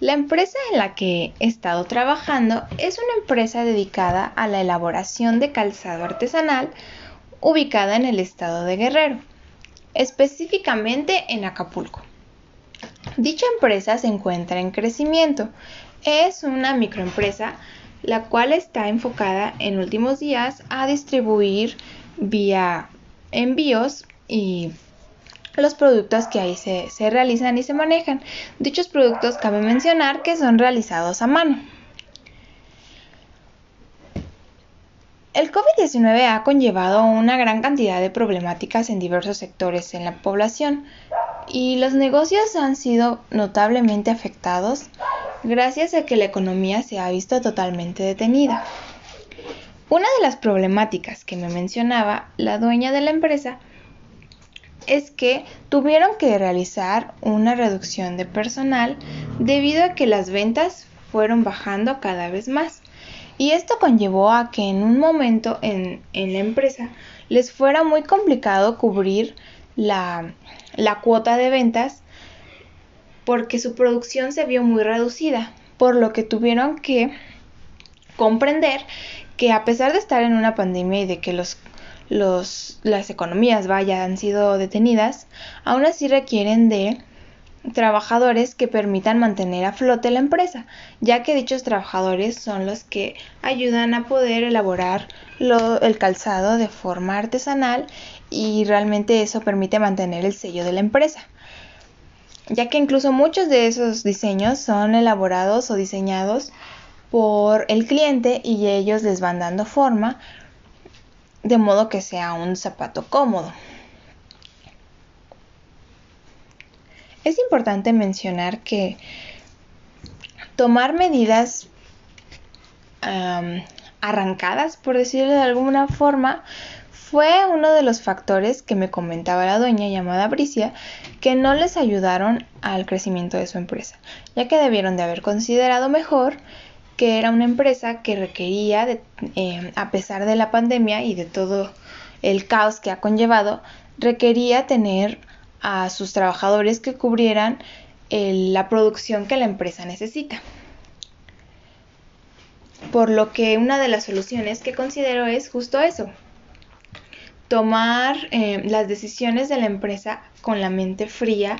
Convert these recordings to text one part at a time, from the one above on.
La empresa en la que he estado trabajando es una empresa dedicada a la elaboración de calzado artesanal ubicada en el estado de Guerrero, específicamente en Acapulco. Dicha empresa se encuentra en crecimiento. Es una microempresa la cual está enfocada en últimos días a distribuir vía envíos y los productos que ahí se, realizan y se manejan. Dichos productos cabe mencionar que son realizados a mano. El COVID-19 ha conllevado una gran cantidad de problemáticas en diversos sectores en la población y los negocios han sido notablemente afectados gracias a que la economía se ha visto totalmente detenida. Una de las problemáticas que me mencionaba la dueña de la empresa es que tuvieron que realizar una reducción de personal debido a que las ventas fueron bajando cada vez más. Y esto conllevó a que en un momento en, la empresa les fuera muy complicado cubrir la, la cuota de ventas porque su producción se vio muy reducida, por lo que tuvieron que comprender que a pesar de estar en una pandemia y de que los las economías vaya, han sido detenidas, aún así requieren de trabajadores que permitan mantener a flote la empresa, ya que dichos trabajadores son los que ayudan a poder elaborar el calzado de forma artesanal y realmente eso permite mantener el sello de la empresa, ya que incluso muchos de esos diseños son elaborados o diseñados por el cliente y ellos les van dando forma de modo que sea un zapato cómodo. Es importante mencionar que tomar medidas arrancadas, por decirlo de alguna forma, fue uno de los factores que me comentaba la dueña llamada Bricia que no les ayudaron al crecimiento de su empresa, ya que debieron de haber considerado mejor que era una empresa que requería, eh, a pesar de la pandemia y de todo el caos que ha conllevado, requería tener a sus trabajadores que cubrieran la producción que la empresa necesita. Por lo que una de las soluciones que considero es justo eso, tomar eh, las decisiones de la empresa con la mente fría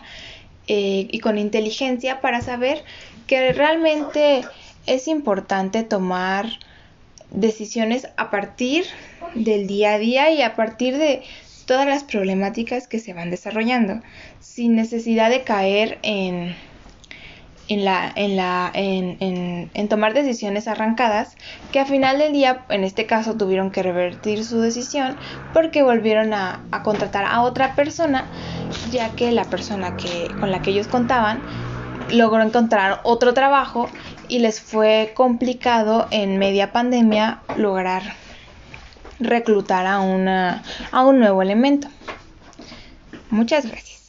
eh, y con inteligencia para saber que realmente es importante tomar decisiones a partir del día a día y a partir de todas las problemáticas que se van desarrollando, sin necesidad de caer en, en, la, en, la, en, en, tomar decisiones arrancadas que a final del día, en este caso, tuvieron que revertir su decisión porque volvieron a, a contratar a otra persona, ya que la persona que, con la que ellos contaban logró encontrar otro trabajo y les fue complicado en media pandemia lograr reclutar a, una, a un nuevo elemento. Muchas gracias.